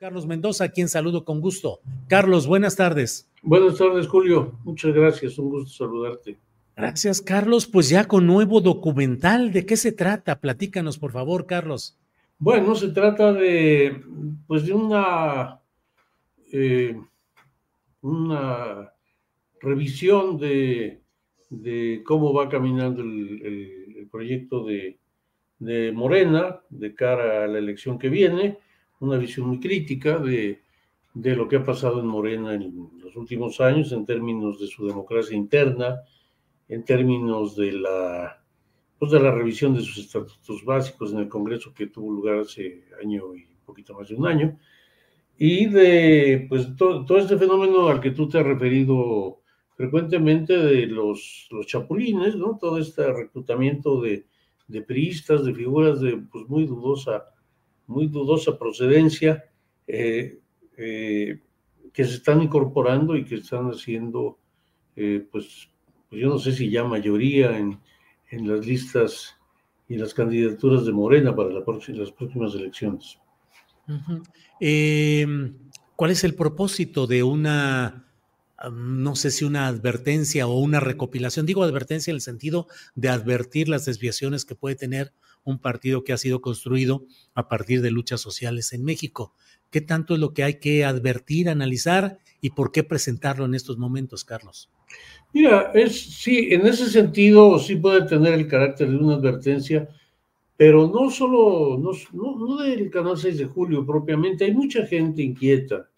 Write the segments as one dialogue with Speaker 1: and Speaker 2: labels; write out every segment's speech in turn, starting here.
Speaker 1: Carlos Mendoza, a quien saludo con gusto. Carlos, buenas tardes.
Speaker 2: Buenas tardes, Julio. Muchas gracias, un gusto saludarte.
Speaker 1: Gracias, Carlos. Pues ya con nuevo documental, ¿de qué se trata? Platícanos, por favor, Carlos.
Speaker 2: Bueno, se trata de, pues, de una, eh, una revisión de, de, cómo va caminando el, proyecto de, de Morena de cara a la elección que viene una visión muy crítica de, de lo que ha pasado en Morena en los últimos años en términos de su democracia interna, en términos de la, pues de la revisión de sus estatutos básicos en el Congreso que tuvo lugar hace año y poquito más de un año, y de pues, todo este fenómeno al que tú te has referido frecuentemente de los, los chapulines, ¿no? todo este reclutamiento de, de priistas, de figuras de pues, muy dudosa muy dudosa procedencia, eh, eh, que se están incorporando y que están haciendo, eh, pues, pues, yo no sé si ya mayoría en, en, las listas y las candidaturas de Morena para la las próximas elecciones.
Speaker 1: Em, ¿Cuál es el propósito de una, no sé si una advertencia o una recopilación? Digo advertencia en el sentido de advertir las desviaciones que puede tener un partido que ha sido construido a partir de luchas sociales en México. ¿Qué tanto es lo que hay que advertir, analizar y por qué presentarlo en estos momentos, Carlos?
Speaker 2: Mira, es, sí, en ese sentido sí puede tener el carácter de una advertencia, pero no solo, no, no, del canal 6 de julio propiamente, hay mucha gente inquieta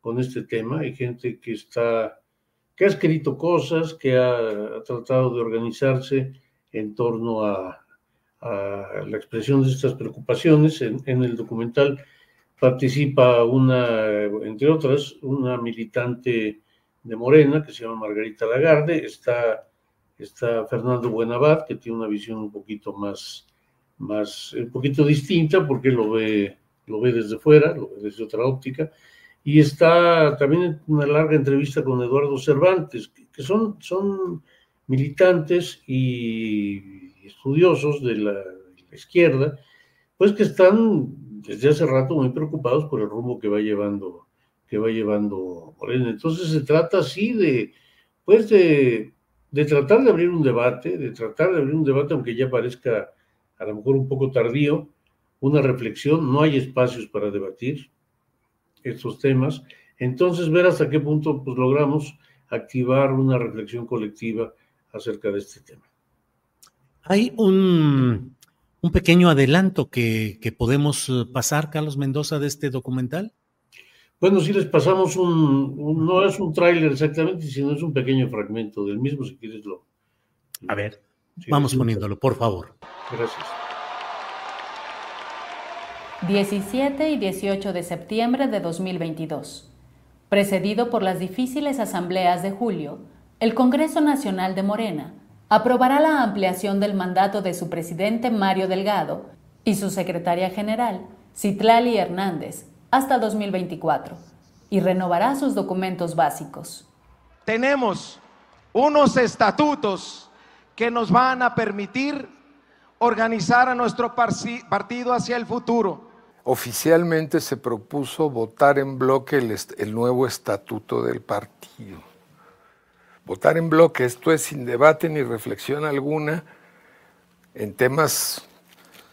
Speaker 2: con este tema, hay gente que está, que ha escrito cosas, que ha tratado de organizarse en torno a, la expresión de estas preocupaciones. En, el documental participa una, entre otras, una militante de Morena que se llama Margarita Lagarde, está, está Fernando Buenabad, que tiene una visión un poquito más, más, un poquito distinta porque lo ve, lo ve desde fuera, lo ve desde otra óptica, y está también una larga entrevista con Eduardo Cervantes, que son, son militantes y estudiosos de la, izquierda, pues que están desde hace rato muy preocupados por el rumbo que va llevando, que va llevando Morena. Entonces se trata así de, pues de, de tratar de abrir un debate, de tratar de abrir un debate, aunque ya parezca a lo mejor un poco tardío, una reflexión, no hay espacios para debatir estos temas, entonces ver hasta qué punto pues, logramos activar una reflexión colectiva acerca de este tema.
Speaker 1: Hay un, un pequeño adelanto que, que, podemos eh, pasar, Carlos Mendoza, de este documental.
Speaker 2: Bueno, si les pasamos un, no es un tráiler exactamente, sino es un pequeño fragmento del mismo, si quieres lo.
Speaker 1: A ver, vamos poniéndolo, por favor.
Speaker 2: Gracias.
Speaker 3: 17 y 18 de septiembre de 2022. Precedido por las difíciles asambleas de julio, el Congreso Nacional de Morena aprobará la ampliación del mandato de su presidente Mario Delgado y su secretaria general, Citlali Hernández, hasta 2024 y renovará sus documentos básicos.
Speaker 4: Tenemos unos estatutos que nos van a permitir organizar a nuestro partido hacia el futuro.
Speaker 5: Oficialmente se propuso votar en bloque el, nuevo estatuto del partido. Votar en bloque, esto es sin debate ni reflexión alguna en temas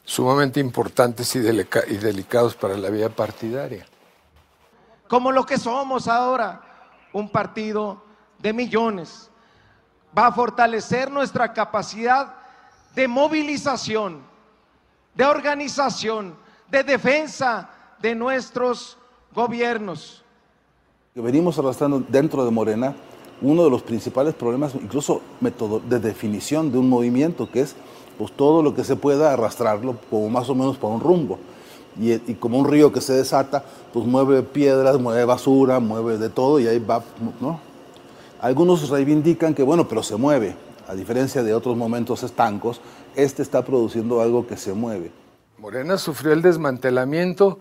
Speaker 5: sumamente importantes y, y delicados para la vida partidaria.
Speaker 4: Como lo que somos ahora, un partido de millones, va a fortalecer nuestra capacidad de movilización, de organización, de defensa de nuestros gobiernos.
Speaker 6: Venimos arrastrando dentro de Morena uno de los principales problemas, incluso método de definición de un movimiento, que es pues todo lo que se pueda arrastrarlo como más o menos por un rumbo. Y, y, como un río que se desata, pues mueve piedras, mueve basura, mueve de todo y ahí va, ¿no? Algunos reivindican que, bueno, pero se mueve. A diferencia de otros momentos estancos, este está produciendo algo que se mueve.
Speaker 5: Morena sufrió el desmantelamiento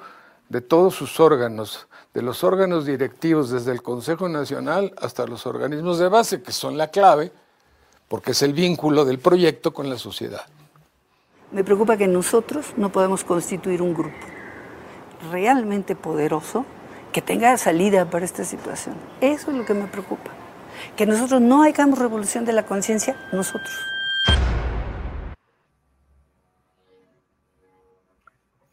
Speaker 5: de todos sus órganos, de los órganos directivos, desde el Consejo Nacional hasta los organismos de base, que son la clave porque es el vínculo del proyecto con la sociedad.
Speaker 7: Me preocupa que nosotros no podemos constituir un grupo realmente poderoso que tenga salida para esta situación. Eso es lo que me preocupa. Que nosotros no hagamos revolución de la conciencia, nosotros.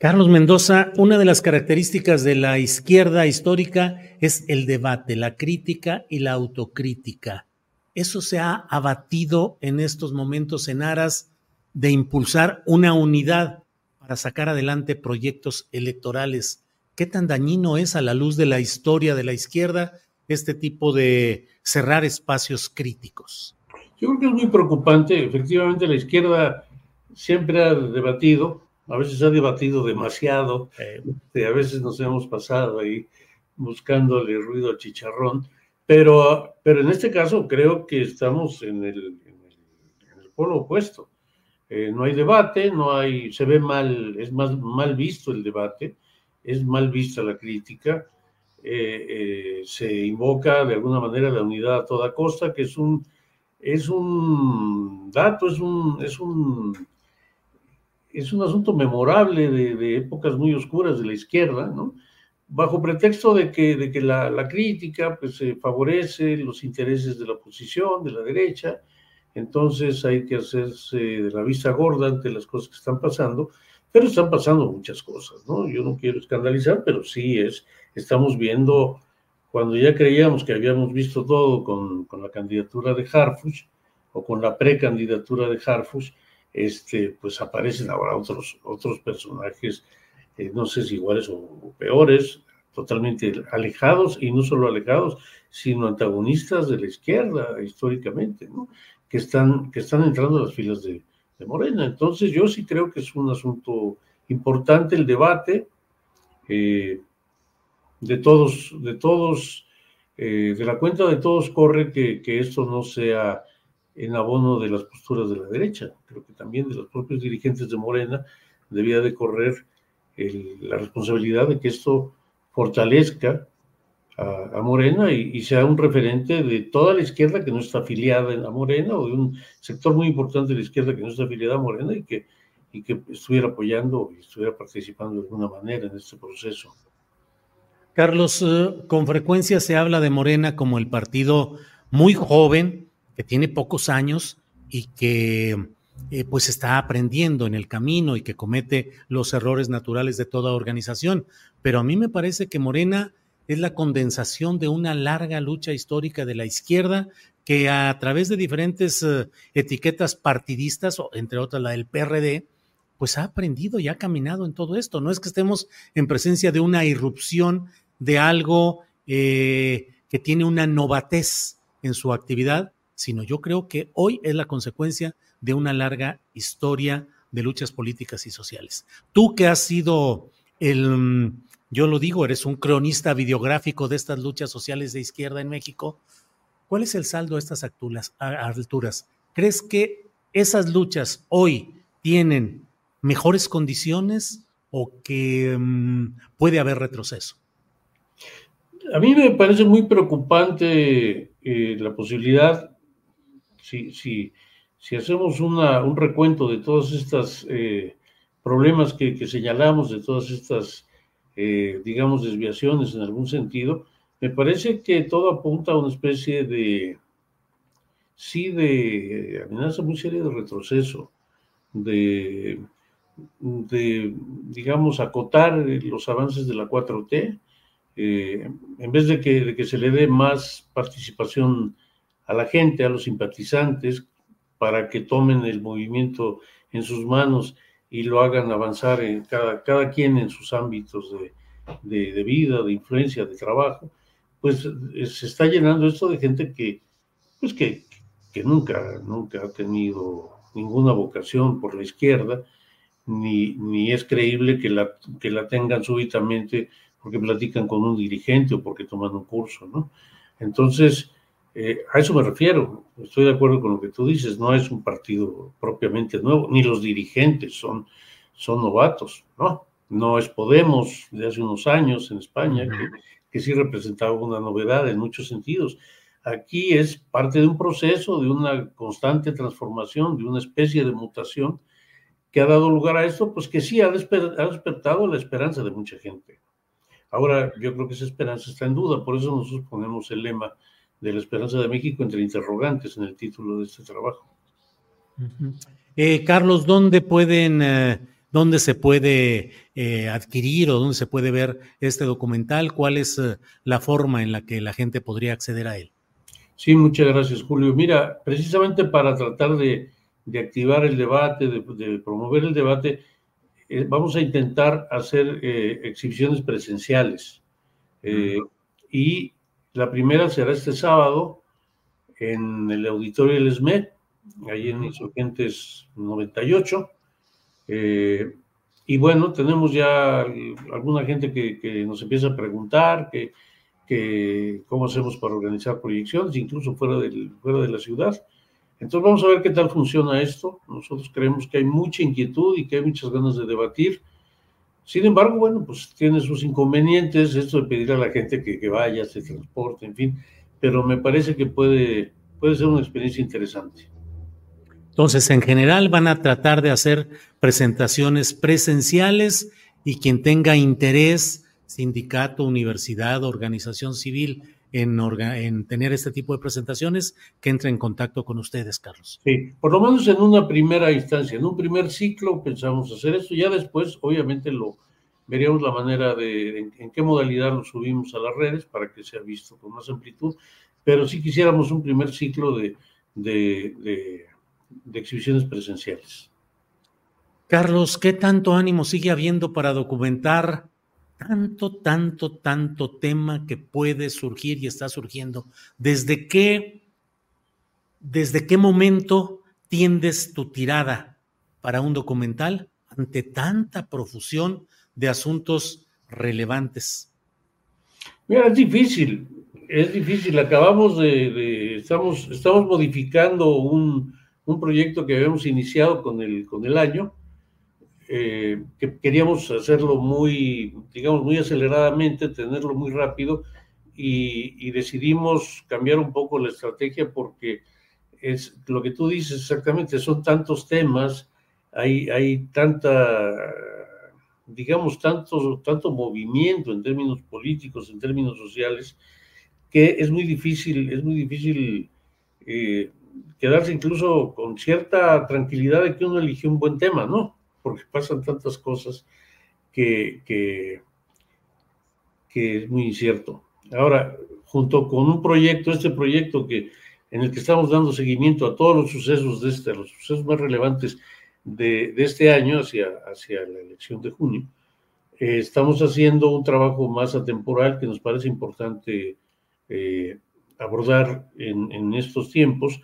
Speaker 1: Carlos Mendoza, una de las características de la izquierda histórica es el debate, la crítica y la autocrítica. Eso se ha abatido en estos momentos en aras de impulsar una unidad para sacar adelante proyectos electorales. ¿Qué tan dañino es a la luz de la historia de la izquierda este tipo de cerrar espacios críticos?
Speaker 2: Yo creo que es muy preocupante. Efectivamente, la izquierda siempre ha debatido, a veces ha debatido demasiado, este, a veces nos hemos pasado ahí buscándole ruido al chicharrón pero, pero en este caso creo que estamos en el, en el, polo opuesto. Eh, no hay debate, no hay, se ve mal, es más mal visto el debate, es mal vista la crítica, eh, eh, se invoca de alguna manera la unidad a toda costa, que es un, es un dato, es un, es un, es un asunto memorable de, de épocas muy oscuras de la izquierda, ¿no? bajo pretexto de que, de que la, crítica pues, favorece los intereses de la oposición, de la derecha, entonces hay que hacerse de la vista gorda ante las cosas que están pasando, pero están pasando muchas cosas, ¿no? Yo no quiero escandalizar, pero sí es, estamos viendo, cuando ya creíamos que habíamos visto todo con, con la candidatura de Harfuch o con la precandidatura de Harfuch, este, pues aparecen ahora otros, otros personajes eh, no sé si iguales o, peores, totalmente alejados, y no solo alejados, sino antagonistas de la izquierda históricamente, que, están, que están entrando a las filas de, Morena. Entonces yo sí creo que es un asunto importante el debate eh, de todos, de todos, eh, de la cuenta de todos corre que, que esto no sea en abono de las posturas de la derecha. Creo que también de los propios dirigentes de Morena debía de correr la responsabilidad de que esto fortalezca a, Morena y, sea un referente de toda la izquierda que no está afiliada a Morena o de un sector muy importante de la izquierda que no está afiliada a Morena y que, y que estuviera apoyando y estuviera participando de alguna manera en este proceso.
Speaker 1: Carlos, eh, con frecuencia se habla de Morena como el partido muy joven, que tiene pocos años y que eh, pues está aprendiendo en el camino y que comete los errores naturales de toda organización. Pero a mí me parece que Morena es la condensación de una larga lucha histórica de la izquierda que a través de diferentes eh, etiquetas partidistas, entre otras la del PRD, pues ha aprendido y ha caminado en todo esto. No es que estemos en presencia de una irrupción de algo eh, que tiene una novatez en su actividad, sino yo creo que hoy es la consecuencia de una larga historia de luchas políticas y sociales. Tú que has sido el, mm, yo lo digo, eres un cronista videográfico de estas luchas sociales de izquierda en México, ¿cuál es el saldo a estas alturas? ¿Crees que esas luchas hoy tienen mejores condiciones o que mm, puede haber retroceso?
Speaker 2: A mí me parece muy preocupante eh, la posibilidad, si, si, si hacemos una, un recuento de todos estos eh, problemas que, señalamos, de todas estas, eh, digamos, desviaciones en algún sentido, me parece que todo apunta a una especie de, sí, de amenaza muy seria de retroceso, de, de digamos, acotar los avances de la 4T, eh, en vez de que, de que se le dé más participación a la gente, a los simpatizantes, para que tomen el movimiento en sus manos y lo hagan avanzar en cada, cada quien en sus ámbitos de, de, vida, de influencia, de trabajo, pues eh, se está llenando esto de gente que, pues que, que nunca, nunca ha tenido ninguna vocación por la izquierda, ni, ni es creíble que la, que la tengan súbitamente porque platican con un dirigente o porque toman un curso, ¿no? Entonces, eh, a eso me refiero. Estoy de acuerdo con lo que tú dices. No es un partido propiamente nuevo, ni los dirigentes son, son novatos, ¿no? No es Podemos de hace unos años en España, que, que sí representaba una novedad en muchos sentidos. Aquí es parte de un proceso, de una constante transformación, de una especie de mutación que ha dado lugar a esto, pues que sí ha, despertado la esperanza de mucha gente. Ahora, yo creo que esa esperanza está en duda, por eso nosotros ponemos el lema de la esperanza de México entre interrogantes en el título de este trabajo.
Speaker 1: Eh, Carlos, ¿dónde pueden, eh, dónde se puede eh, adquirir o dónde se puede ver este documental? ¿Cuál es la forma en la que la gente podría acceder a él?
Speaker 2: Sí, muchas gracias, Julio. Mira, precisamente para tratar de, activar el debate, de, promover el debate, vamos a intentar hacer exhibiciones presenciales. Y la primera será este sábado en el auditorio del SME, ahí en Insurgentes 98. Eh, y bueno, tenemos ya alguna gente que, nos empieza a preguntar que, que, cómo hacemos para organizar proyecciones, incluso fuera, del, fuera de la ciudad. Entonces vamos a ver qué tal funciona esto. Nosotros creemos que hay mucha inquietud y que hay muchas ganas de debatir. Sin embargo, bueno, pues tiene sus inconvenientes, esto de pedir a la gente que, vaya, se transporte, en fin, pero me parece que puede, puede ser una experiencia interesante.
Speaker 1: Entonces, en general van a tratar de hacer presentaciones presenciales y quien tenga interés, sindicato, universidad, organización civil, en, tener este tipo de presentaciones, que entre en contacto con ustedes, Carlos.
Speaker 2: Sí, por lo menos en una primera instancia, en un primer ciclo pensamos hacer esto, ya después obviamente lo veríamos la manera de en, qué modalidad lo subimos a las redes para que sea visto con más amplitud, pero sí quisiéramos un primer ciclo de, de exhibiciones presenciales.
Speaker 1: Carlos, ¿qué tanto ánimo sigue habiendo para documentar tanto, tanto, tanto tema que puede surgir y está surgiendo. ¿Desde qué, desde qué momento tiendes tu tirada para un documental ante tanta profusión de asuntos relevantes?
Speaker 2: Mira, es difícil, es difícil. Acabamos de, estamos, estamos modificando un, un, proyecto que habíamos iniciado con el, con el año eh, que queríamos hacerlo muy, digamos, muy aceleradamente, tenerlo muy rápido y, decidimos cambiar un poco la estrategia porque es lo que tú dices exactamente, son tantos temas, hay, hay tanta, digamos, tanto, tanto movimiento en términos políticos, en términos sociales, que es muy difícil, es muy difícil, eh, quedarse incluso con cierta tranquilidad de que uno eligió un buen tema, ¿no? Porque pasan tantas cosas que, que, es muy incierto. Ahora, junto con un proyecto, este proyecto que en el que estamos dando seguimiento a todos los sucesos de este, los sucesos más relevantes de, de este año hacia, hacia la elección de junio, eh, estamos haciendo un trabajo más atemporal que nos parece importante eh, abordar en, en, estos tiempos,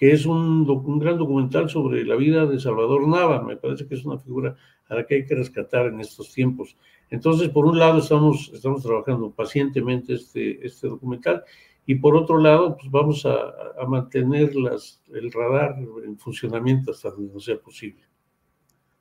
Speaker 2: que es un, un, gran documental sobre la vida de Salvador Nava. Me parece que es una figura a la que hay que rescatar en estos tiempos. Entonces, por un lado, estamos, estamos trabajando pacientemente este, este documental y por otro lado, pues vamos a, a mantener las, el radar en funcionamiento hasta donde sea posible.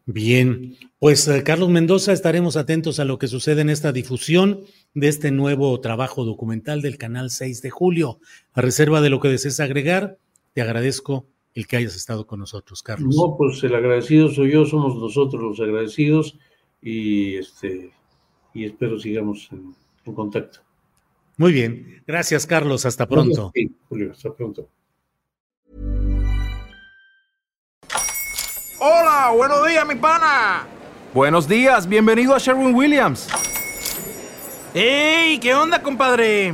Speaker 1: Bien, pues eh, Carlos Mendoza, estaremos atentos a lo que sucede en esta difusión de este nuevo trabajo documental del canal 6 de julio. A reserva de lo que desees agregar, te agradezco el que hayas estado con nosotros, Carlos.
Speaker 2: No, pues el agradecido soy yo, somos nosotros los agradecidos y este y espero sigamos en, en contacto.
Speaker 1: Muy bien, gracias Carlos, hasta pronto.
Speaker 2: Sí, Julio, hasta pronto.
Speaker 4: Hola, buenos días, mi pana.
Speaker 8: Buenos días, bienvenido a Sherwin Williams.
Speaker 4: ¡Ey! ¿Qué onda, compadre?